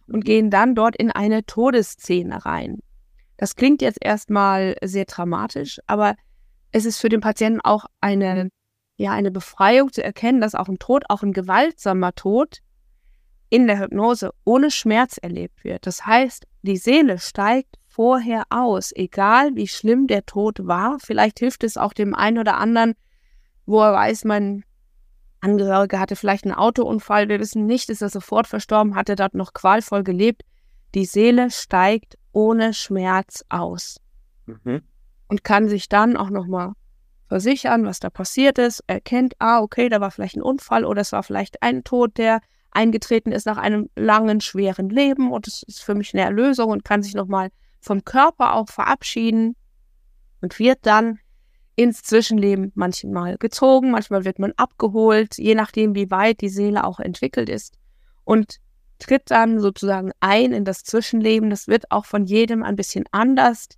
und gehen dann dort in eine Todesszene rein. Das klingt jetzt erstmal sehr dramatisch, aber es ist für den Patienten auch eine, ja, eine Befreiung zu erkennen, dass auch ein Tod, auch ein gewaltsamer Tod in der Hypnose ohne Schmerz erlebt wird. Das heißt, die Seele steigt vorher aus, egal wie schlimm der Tod war. Vielleicht hilft es auch dem einen oder anderen, wo er weiß, mein Angehörige hatte vielleicht einen Autounfall, wir wissen nicht, ist er sofort verstorben, hat er dort noch qualvoll gelebt. Die Seele steigt ohne Schmerz aus mhm. Und kann sich dann auch nochmal versichern, was da passiert ist, erkennt, ah, okay, da war vielleicht ein Unfall oder es war vielleicht ein Tod, der eingetreten ist nach einem langen, schweren Leben und es ist für mich eine Erlösung und kann sich nochmal vom Körper auch verabschieden und wird dann ins Zwischenleben manchmal gezogen, manchmal wird man abgeholt, je nachdem, wie weit die Seele auch entwickelt ist und tritt dann sozusagen ein in das Zwischenleben. Das wird auch von jedem ein bisschen anders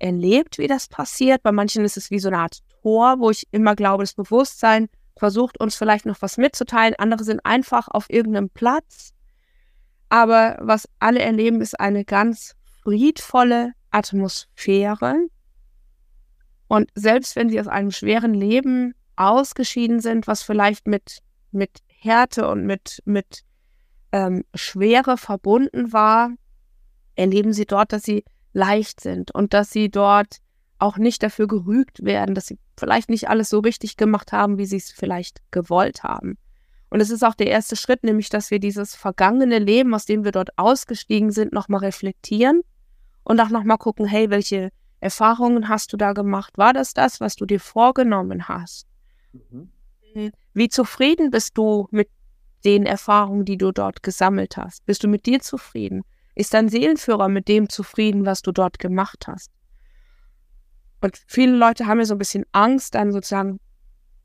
erlebt, wie das passiert. Bei manchen ist es wie so eine Art Tor, wo ich immer glaube, das Bewusstsein versucht uns vielleicht noch was mitzuteilen. Andere sind einfach auf irgendeinem Platz. Aber was alle erleben, ist eine ganz friedvolle Atmosphäre. Und selbst wenn sie aus einem schweren Leben ausgeschieden sind, was vielleicht mit, mit Härte und mit, mit ähm, Schwere verbunden war, erleben sie dort, dass sie leicht sind und dass sie dort auch nicht dafür gerügt werden, dass sie vielleicht nicht alles so richtig gemacht haben, wie sie es vielleicht gewollt haben. Und es ist auch der erste Schritt, nämlich, dass wir dieses vergangene Leben, aus dem wir dort ausgestiegen sind, nochmal reflektieren und auch nochmal gucken, hey, welche Erfahrungen hast du da gemacht? War das das, was du dir vorgenommen hast? Mhm. Wie zufrieden bist du mit den Erfahrungen, die du dort gesammelt hast? Bist du mit dir zufrieden? Ist dein Seelenführer mit dem zufrieden, was du dort gemacht hast? Und viele Leute haben ja so ein bisschen Angst, dann sozusagen,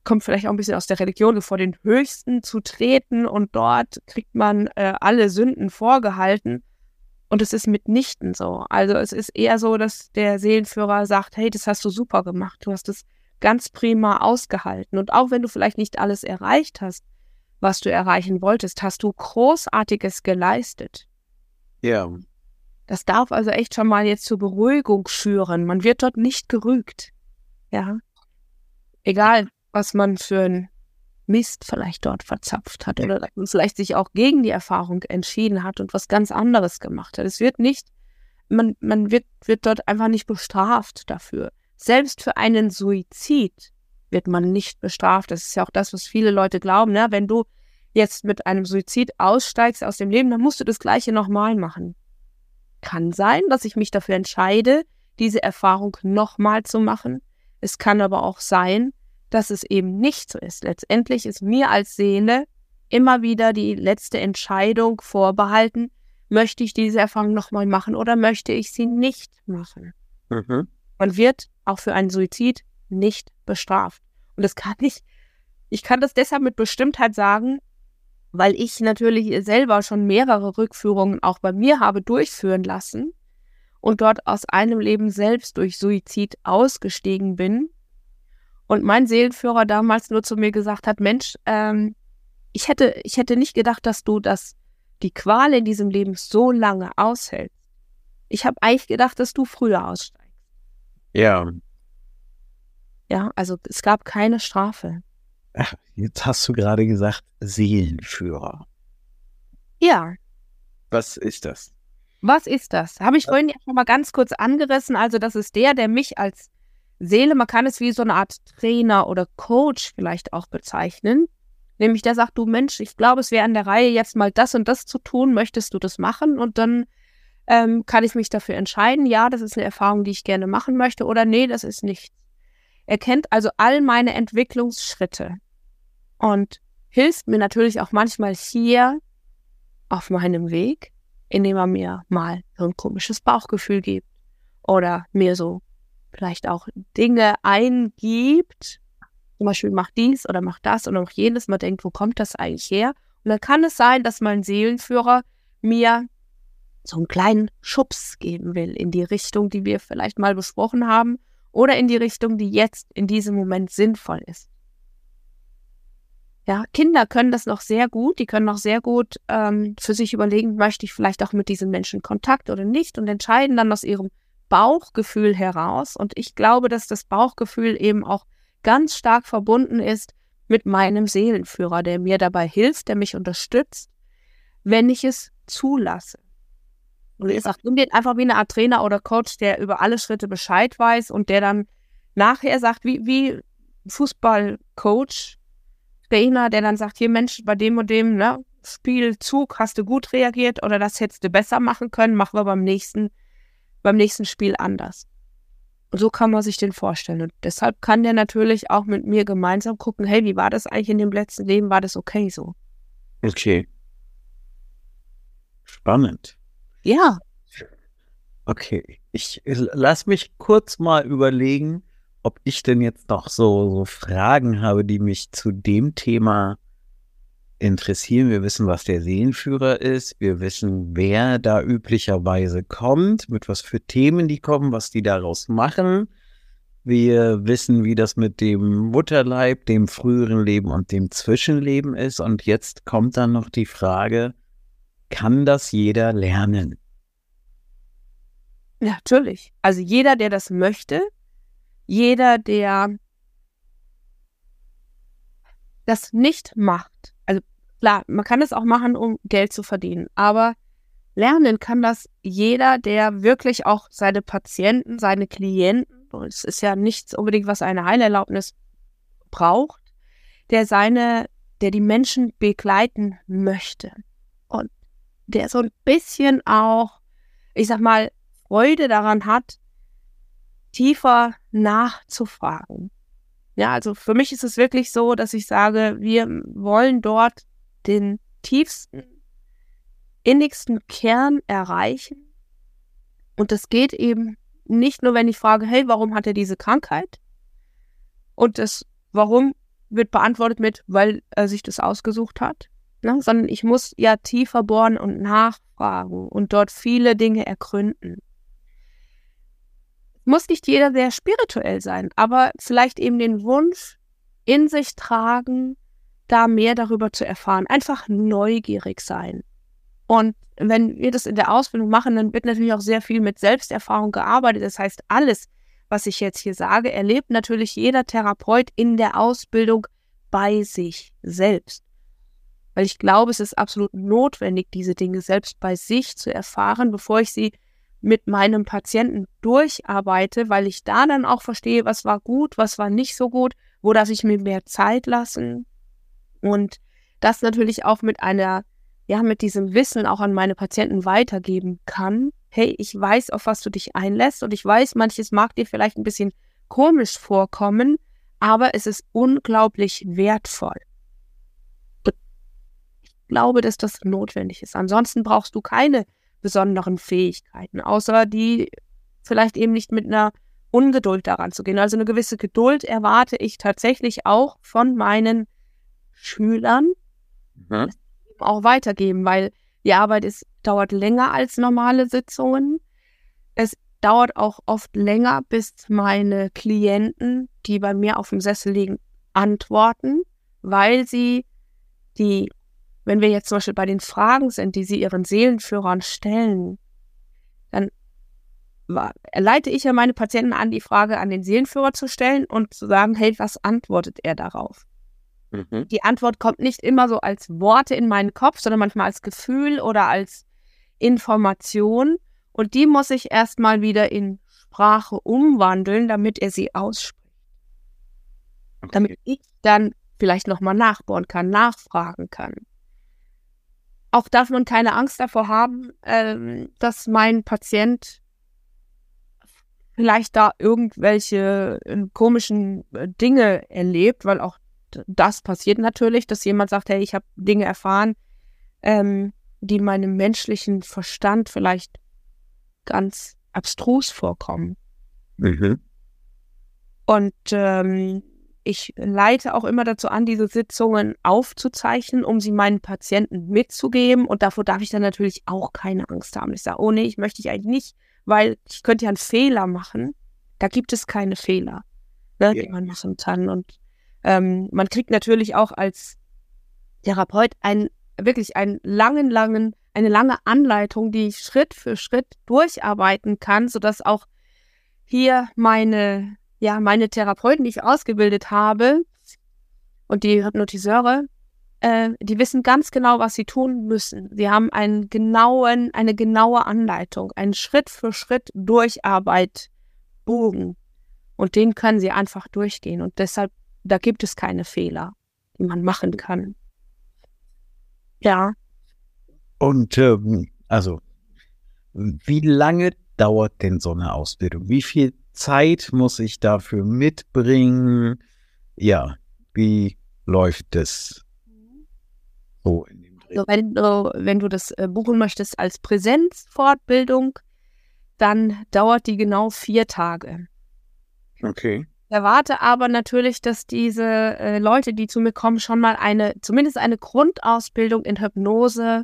kommt vielleicht auch ein bisschen aus der Religion, vor den Höchsten zu treten und dort kriegt man äh, alle Sünden vorgehalten. Und es ist mitnichten so. Also es ist eher so, dass der Seelenführer sagt, hey, das hast du super gemacht, du hast es ganz prima ausgehalten. Und auch wenn du vielleicht nicht alles erreicht hast, was du erreichen wolltest, hast du Großartiges geleistet. Ja. Das darf also echt schon mal jetzt zur Beruhigung führen. Man wird dort nicht gerügt. Ja. Egal, was man für ein Mist vielleicht dort verzapft hat oder vielleicht sich auch gegen die Erfahrung entschieden hat und was ganz anderes gemacht hat. Es wird nicht, man, man wird, wird dort einfach nicht bestraft dafür. Selbst für einen Suizid wird man nicht bestraft. Das ist ja auch das, was viele Leute glauben. Ne? Wenn du jetzt mit einem Suizid aussteigst aus dem Leben, dann musst du das Gleiche nochmal machen. Kann sein, dass ich mich dafür entscheide, diese Erfahrung nochmal zu machen. Es kann aber auch sein, dass es eben nicht so ist. Letztendlich ist mir als Seele immer wieder die letzte Entscheidung vorbehalten, möchte ich diese Erfahrung nochmal machen oder möchte ich sie nicht machen. Mhm. Man wird auch für einen Suizid nicht bestraft. Und das kann ich, ich kann das deshalb mit Bestimmtheit sagen, weil ich natürlich selber schon mehrere Rückführungen auch bei mir habe durchführen lassen und dort aus einem Leben selbst durch Suizid ausgestiegen bin. Und mein Seelenführer damals nur zu mir gesagt hat, Mensch, ähm, ich hätte, ich hätte nicht gedacht, dass du das, die Qual in diesem Leben so lange aushältst. Ich habe eigentlich gedacht, dass du früher aussteigst. Ja. Ja, also es gab keine Strafe. Ach, jetzt hast du gerade gesagt, Seelenführer. Ja. Was ist das? Was ist das? Habe ich vorhin ja schon mal ganz kurz angerissen. Also, das ist der, der mich als Seele, man kann es wie so eine Art Trainer oder Coach vielleicht auch bezeichnen. Nämlich der sagt, du Mensch, ich glaube, es wäre an der Reihe, jetzt mal das und das zu tun. Möchtest du das machen? Und dann ähm, kann ich mich dafür entscheiden, ja, das ist eine Erfahrung, die ich gerne machen möchte, oder nee, das ist nichts. Er kennt also all meine Entwicklungsschritte und hilft mir natürlich auch manchmal hier auf meinem Weg, indem er mir mal so ein komisches Bauchgefühl gibt oder mir so vielleicht auch Dinge eingibt, zum Beispiel mach dies oder mach das oder mach jenes, man denkt, wo kommt das eigentlich her? Und dann kann es sein, dass mein Seelenführer mir so einen kleinen Schubs geben will in die Richtung, die wir vielleicht mal besprochen haben oder in die Richtung, die jetzt in diesem Moment sinnvoll ist. Ja, Kinder können das noch sehr gut. Die können noch sehr gut ähm, für sich überlegen, möchte ich vielleicht auch mit diesem Menschen Kontakt oder nicht und entscheiden dann aus ihrem Bauchgefühl heraus. Und ich glaube, dass das Bauchgefühl eben auch ganz stark verbunden ist mit meinem Seelenführer, der mir dabei hilft, der mich unterstützt, wenn ich es zulasse. Und ich sage, nimm den einfach wie eine Art Trainer oder Coach, der über alle Schritte Bescheid weiß und der dann nachher sagt, wie, wie Fußballcoach, Trainer, der dann sagt, hier Mensch, bei dem und dem, ne, Spielzug hast du gut reagiert oder das hättest du besser machen können, machen wir beim nächsten, beim nächsten Spiel anders. Und so kann man sich den vorstellen. Und deshalb kann der natürlich auch mit mir gemeinsam gucken, hey, wie war das eigentlich in dem letzten Leben? War das okay so? Okay. Spannend. Ja. Okay. Ich lass mich kurz mal überlegen, ob ich denn jetzt noch so, so Fragen habe, die mich zu dem Thema interessieren. Wir wissen, was der Seelenführer ist. Wir wissen, wer da üblicherweise kommt, mit was für Themen die kommen, was die daraus machen. Wir wissen, wie das mit dem Mutterleib, dem früheren Leben und dem Zwischenleben ist. Und jetzt kommt dann noch die Frage, kann das jeder lernen? Natürlich. Also jeder, der das möchte, jeder, der das nicht macht, also klar, man kann es auch machen, um Geld zu verdienen, aber lernen kann das jeder, der wirklich auch seine Patienten, seine Klienten, es ist ja nichts unbedingt, was eine Heilerlaubnis braucht, der seine, der die Menschen begleiten möchte. Und der so ein bisschen auch, ich sag mal, Freude daran hat, tiefer nachzufragen. Ja, also für mich ist es wirklich so, dass ich sage, wir wollen dort den tiefsten, innigsten Kern erreichen. Und das geht eben nicht nur, wenn ich frage, hey, warum hat er diese Krankheit? Und das Warum wird beantwortet mit, weil er sich das ausgesucht hat, ne? sondern ich muss ja tiefer bohren und nachfragen und dort viele Dinge ergründen muss nicht jeder sehr spirituell sein, aber vielleicht eben den Wunsch in sich tragen, da mehr darüber zu erfahren. Einfach neugierig sein. Und wenn wir das in der Ausbildung machen, dann wird natürlich auch sehr viel mit Selbsterfahrung gearbeitet. Das heißt, alles, was ich jetzt hier sage, erlebt natürlich jeder Therapeut in der Ausbildung bei sich selbst. Weil ich glaube, es ist absolut notwendig, diese Dinge selbst bei sich zu erfahren, bevor ich sie mit meinem Patienten durcharbeite, weil ich da dann auch verstehe, was war gut, was war nicht so gut, wo darf ich mir mehr Zeit lassen. Und das natürlich auch mit einer, ja, mit diesem Wissen auch an meine Patienten weitergeben kann. Hey, ich weiß, auf was du dich einlässt und ich weiß, manches mag dir vielleicht ein bisschen komisch vorkommen, aber es ist unglaublich wertvoll. Ich glaube, dass das notwendig ist. Ansonsten brauchst du keine besonderen Fähigkeiten, außer die vielleicht eben nicht mit einer Ungeduld daran zu gehen. Also eine gewisse Geduld erwarte ich tatsächlich auch von meinen Schülern mhm. auch weitergeben, weil die Arbeit ist, dauert länger als normale Sitzungen. Es dauert auch oft länger, bis meine Klienten, die bei mir auf dem Sessel liegen, antworten, weil sie die, wenn wir jetzt zum Beispiel bei den Fragen sind, die sie ihren Seelenführern stellen, dann leite ich ja meine Patienten an, die Frage an den Seelenführer zu stellen und zu sagen, hey, was antwortet er darauf? Mhm. Die Antwort kommt nicht immer so als Worte in meinen Kopf, sondern manchmal als Gefühl oder als Information. Und die muss ich erstmal wieder in Sprache umwandeln, damit er sie ausspricht. Okay. Damit ich dann vielleicht nochmal nachbohren kann, nachfragen kann. Auch darf man keine Angst davor haben, äh, dass mein Patient vielleicht da irgendwelche äh, komischen äh, Dinge erlebt, weil auch das passiert natürlich, dass jemand sagt, hey, ich habe Dinge erfahren, ähm, die meinem menschlichen Verstand vielleicht ganz abstrus vorkommen. Mhm. Und ähm, ich leite auch immer dazu an, diese Sitzungen aufzuzeichnen, um sie meinen Patienten mitzugeben. Und davor darf ich dann natürlich auch keine Angst haben. Ich sage, oh nee, ich möchte ich eigentlich nicht weil ich könnte ja einen Fehler machen. Da gibt es keine Fehler, ne, yeah. die man machen kann. Und ähm, man kriegt natürlich auch als Therapeut einen, wirklich einen langen, langen, eine lange Anleitung, die ich Schritt für Schritt durcharbeiten kann, sodass auch hier meine, ja, meine Therapeuten, die ich ausgebildet habe und die Hypnotiseure, äh, die wissen ganz genau, was sie tun müssen. Sie haben einen genauen, eine genaue Anleitung, einen Schritt für Schritt Durcharbeit Bogen. Und den können sie einfach durchgehen. Und deshalb, da gibt es keine Fehler, die man machen kann. Ja. Und ähm, also, wie lange dauert denn so eine Ausbildung? Wie viel Zeit muss ich dafür mitbringen? Ja, wie läuft es? So in dem Dreh. Also wenn, du, wenn du das äh, buchen möchtest als Präsenzfortbildung, dann dauert die genau vier Tage. Okay. Erwarte aber natürlich, dass diese äh, Leute, die zu mir kommen, schon mal eine, zumindest eine Grundausbildung in Hypnose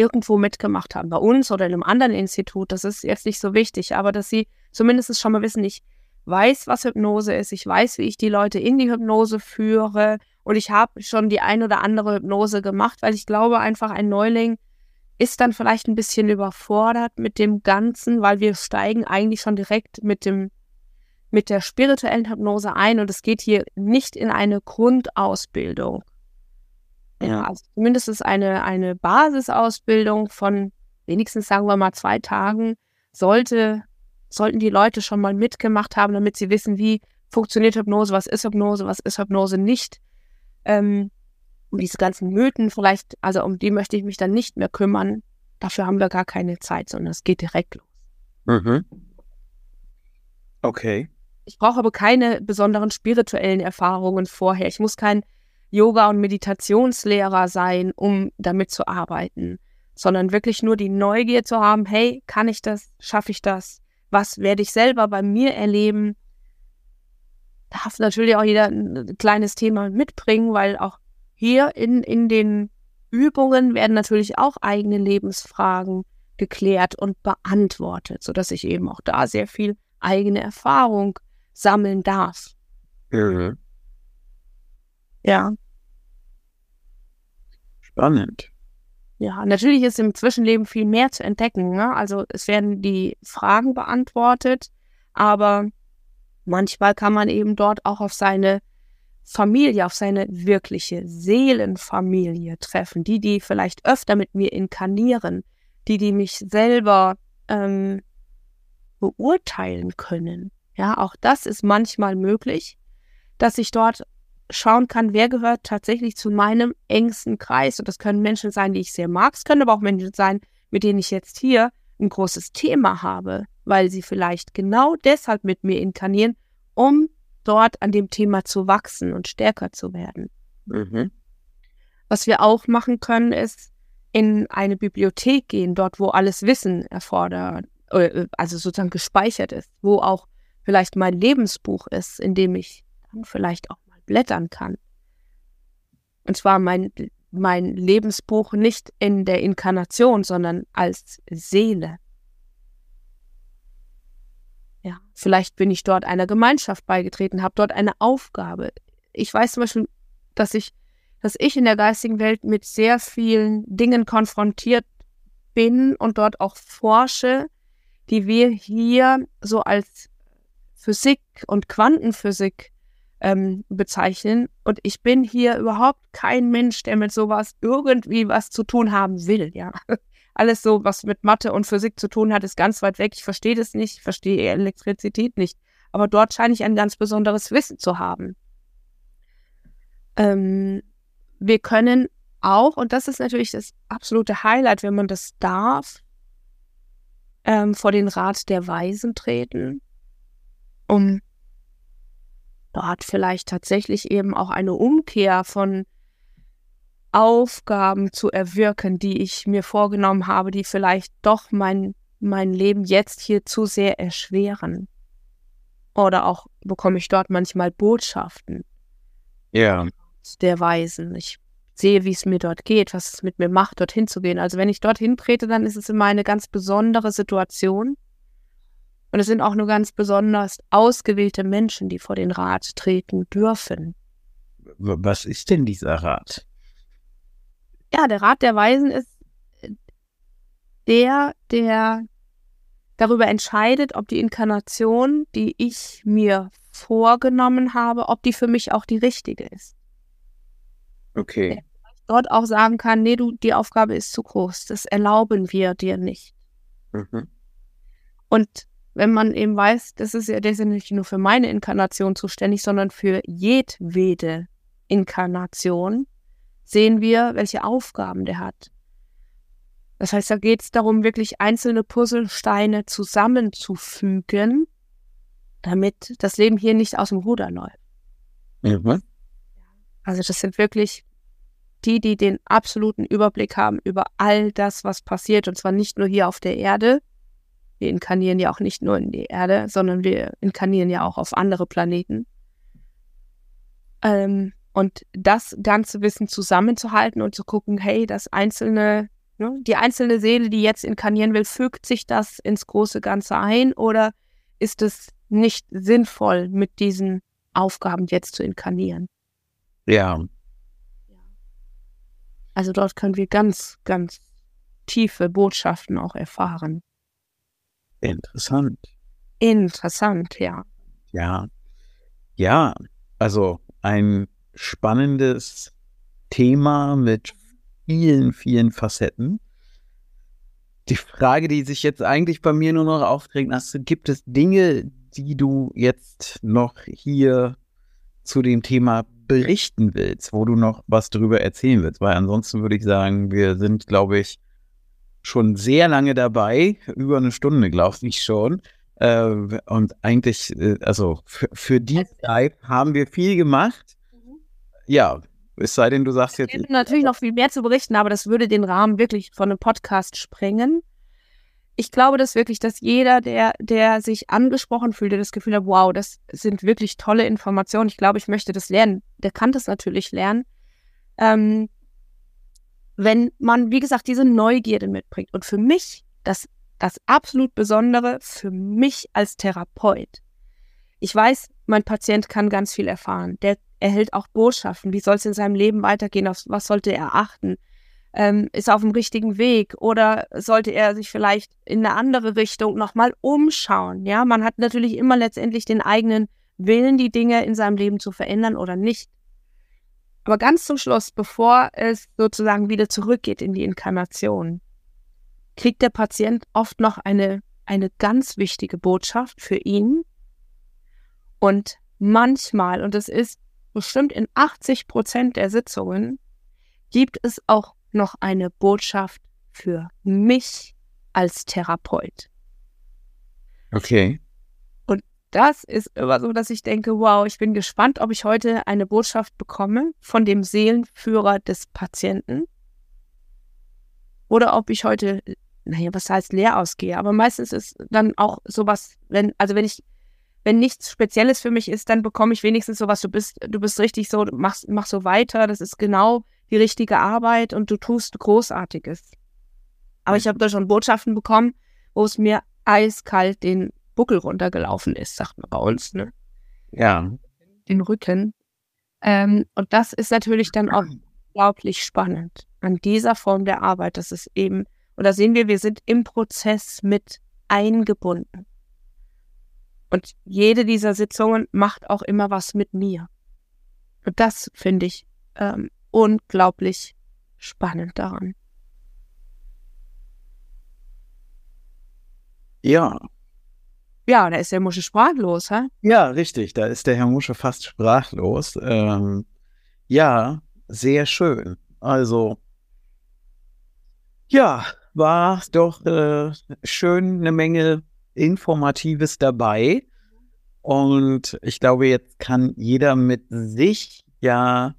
irgendwo mitgemacht haben. Bei uns oder in einem anderen Institut. Das ist jetzt nicht so wichtig, aber dass sie zumindest schon mal wissen, ich weiß, was Hypnose ist. Ich weiß, wie ich die Leute in die Hypnose führe. Und ich habe schon die ein oder andere Hypnose gemacht, weil ich glaube einfach, ein Neuling ist dann vielleicht ein bisschen überfordert mit dem Ganzen, weil wir steigen eigentlich schon direkt mit dem mit der spirituellen Hypnose ein und es geht hier nicht in eine Grundausbildung. Ja, also zumindest ist eine, eine Basisausbildung von wenigstens, sagen wir mal, zwei Tagen, sollte, sollten die Leute schon mal mitgemacht haben, damit sie wissen, wie funktioniert Hypnose, was ist Hypnose, was ist Hypnose nicht ähm, um diese ganzen Mythen vielleicht, also um die möchte ich mich dann nicht mehr kümmern. Dafür haben wir gar keine Zeit, sondern es geht direkt los. Mhm. Okay. Ich brauche aber keine besonderen spirituellen Erfahrungen vorher. Ich muss kein Yoga- und Meditationslehrer sein, um damit zu arbeiten, sondern wirklich nur die Neugier zu haben, hey, kann ich das, schaffe ich das? Was werde ich selber bei mir erleben? darf natürlich auch jeder ein kleines Thema mitbringen, weil auch hier in, in den Übungen werden natürlich auch eigene Lebensfragen geklärt und beantwortet, sodass ich eben auch da sehr viel eigene Erfahrung sammeln darf. Mhm. Ja. Spannend. Ja, natürlich ist im Zwischenleben viel mehr zu entdecken. Ne? Also es werden die Fragen beantwortet, aber Manchmal kann man eben dort auch auf seine Familie, auf seine wirkliche Seelenfamilie treffen, die, die vielleicht öfter mit mir inkarnieren, die, die mich selber ähm, beurteilen können. Ja, auch das ist manchmal möglich, dass ich dort schauen kann, wer gehört tatsächlich zu meinem engsten Kreis. Und das können Menschen sein, die ich sehr mag. Es können aber auch Menschen sein, mit denen ich jetzt hier ein großes Thema habe, weil sie vielleicht genau deshalb mit mir inkarnieren, um dort an dem Thema zu wachsen und stärker zu werden. Mhm. Was wir auch machen können, ist in eine Bibliothek gehen, dort wo alles Wissen erfordert, äh, also sozusagen gespeichert ist, wo auch vielleicht mein Lebensbuch ist, in dem ich dann vielleicht auch blättern kann. Und zwar mein, mein Lebensbuch nicht in der Inkarnation, sondern als Seele. Ja, vielleicht bin ich dort einer Gemeinschaft beigetreten, habe dort eine Aufgabe. Ich weiß zum Beispiel, dass ich, dass ich in der geistigen Welt mit sehr vielen Dingen konfrontiert bin und dort auch forsche, die wir hier so als Physik und Quantenphysik ähm, bezeichnen. Und ich bin hier überhaupt kein Mensch, der mit sowas irgendwie was zu tun haben will, ja. Alles so, was mit Mathe und Physik zu tun hat, ist ganz weit weg. Ich verstehe das nicht, ich verstehe Elektrizität nicht. Aber dort scheine ich ein ganz besonderes Wissen zu haben. Ähm, wir können auch, und das ist natürlich das absolute Highlight, wenn man das darf, ähm, vor den Rat der Weisen treten, um dort vielleicht tatsächlich eben auch eine Umkehr von Aufgaben zu erwirken, die ich mir vorgenommen habe, die vielleicht doch mein, mein Leben jetzt hier zu sehr erschweren. Oder auch bekomme ich dort manchmal Botschaften. Ja. Der Weisen. Ich sehe, wie es mir dort geht, was es mit mir macht, dorthin zu gehen. Also wenn ich dorthin trete, dann ist es immer eine ganz besondere Situation. Und es sind auch nur ganz besonders ausgewählte Menschen, die vor den Rat treten dürfen. Was ist denn dieser Rat? Ja, der Rat der Weisen ist äh, der, der darüber entscheidet, ob die Inkarnation, die ich mir vorgenommen habe, ob die für mich auch die richtige ist. Okay. Der dort auch sagen kann, nee, du, die Aufgabe ist zu groß, das erlauben wir dir nicht. Mhm. Und wenn man eben weiß, das ist ja, der ist nicht nur für meine Inkarnation zuständig, sondern für jedwede Inkarnation, sehen wir, welche Aufgaben der hat. Das heißt, da geht es darum, wirklich einzelne Puzzlesteine zusammenzufügen, damit das Leben hier nicht aus dem Ruder läuft. Mhm. Also das sind wirklich die, die den absoluten Überblick haben über all das, was passiert, und zwar nicht nur hier auf der Erde. Wir inkarnieren ja auch nicht nur in die Erde, sondern wir inkarnieren ja auch auf andere Planeten. Ähm, und das ganze Wissen zusammenzuhalten und zu gucken, hey, das einzelne, ne, die einzelne Seele, die jetzt inkarnieren will, fügt sich das ins große Ganze ein oder ist es nicht sinnvoll, mit diesen Aufgaben jetzt zu inkarnieren? Ja, also dort können wir ganz, ganz tiefe Botschaften auch erfahren. Interessant. Interessant, ja. Ja. Ja, also ein spannendes Thema mit vielen, vielen Facetten. Die Frage, die sich jetzt eigentlich bei mir nur noch aufdrängt, hast du, gibt es Dinge, die du jetzt noch hier zu dem Thema berichten willst, wo du noch was darüber erzählen willst, weil ansonsten würde ich sagen, wir sind, glaube ich, schon sehr lange dabei, über eine Stunde, glaube ich schon. Äh, und eigentlich, äh, also für, für die Zeit haben wir viel gemacht. Mhm. Ja, es sei denn, du sagst jetzt. Ich natürlich noch viel mehr zu berichten, aber das würde den Rahmen wirklich von einem Podcast sprengen ich glaube das wirklich, dass jeder, der, der sich angesprochen fühlt, der das Gefühl hat, wow, das sind wirklich tolle Informationen, ich glaube, ich möchte das lernen, der kann das natürlich lernen. Ähm, wenn man, wie gesagt, diese Neugierde mitbringt. Und für mich, das, das absolut Besondere, für mich als Therapeut, ich weiß, mein Patient kann ganz viel erfahren. Der erhält auch Botschaften. Wie soll es in seinem Leben weitergehen? Auf was sollte er achten? ähm, ist er auf dem richtigen Weg oder sollte er sich vielleicht in eine andere Richtung nochmal umschauen? Ja, man hat natürlich immer letztendlich den eigenen Willen, die Dinge in seinem Leben zu verändern oder nicht. Aber ganz zum Schluss, bevor es sozusagen wieder zurückgeht in die Inkarnation, kriegt der Patient oft noch eine, eine ganz wichtige Botschaft für ihn. Und manchmal, und das ist bestimmt in 80 Prozent der Sitzungen, gibt es auch noch eine Botschaft für mich als Therapeut. Okay. Das ist immer so, dass ich denke, wow, ich bin gespannt, ob ich heute eine Botschaft bekomme von dem Seelenführer des Patienten oder ob ich heute, naja, was heißt leer ausgehe. Aber meistens ist dann auch sowas, wenn, also wenn ich wenn nichts Spezielles für mich ist, dann bekomme ich wenigstens sowas, du bist, du bist richtig so, mach, mach so weiter, das ist genau die richtige Arbeit und du tust Großartiges. Aber ich habe da schon Botschaften bekommen, wo es mir eiskalt den Buckel runtergelaufen ist, sagt man bei uns, ne? Ja. Den Rücken. Ähm, und das ist natürlich dann auch unglaublich spannend an dieser Form der Arbeit. Das ist eben, und da sehen wir, wir sind im Prozess mit eingebunden. Und jede dieser Sitzungen macht auch immer was mit mir. Und das finde ich ähm, unglaublich spannend daran. Ja. Ja, da ist der Musche sprachlos, hä? Ja, richtig. Da ist der Herr Musche fast sprachlos. Ähm, ja, sehr schön. Also, ja, war doch äh, schön eine Menge Informatives dabei. Und ich glaube, jetzt kann jeder mit sich ja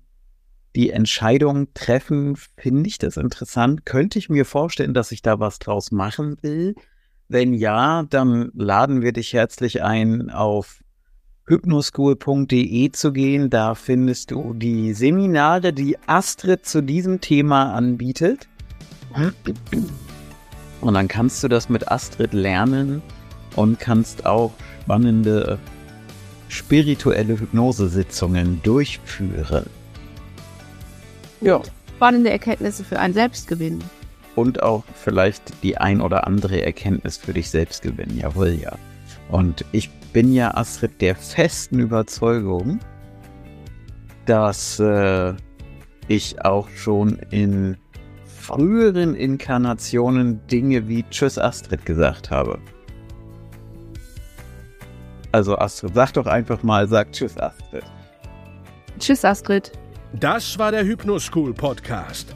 die Entscheidung treffen, finde ich das interessant? Könnte ich mir vorstellen, dass ich da was draus machen will? Wenn ja, dann laden wir dich herzlich ein, auf hypnoschool.de zu gehen. Da findest du die Seminare, die Astrid zu diesem Thema anbietet. Und dann kannst du das mit Astrid lernen und kannst auch spannende spirituelle Hypnosesitzungen durchführen. Ja. Spannende Erkenntnisse für einen selbst gewinnen. Und auch vielleicht die ein oder andere Erkenntnis für dich selbst gewinnen. Jawohl, ja. Und ich bin ja Astrid der festen Überzeugung, dass äh, ich auch schon in früheren Inkarnationen Dinge wie Tschüss Astrid gesagt habe. Also Astrid, sag doch einfach mal, sag Tschüss Astrid. Tschüss Astrid. Das war der Hypnoschool Podcast.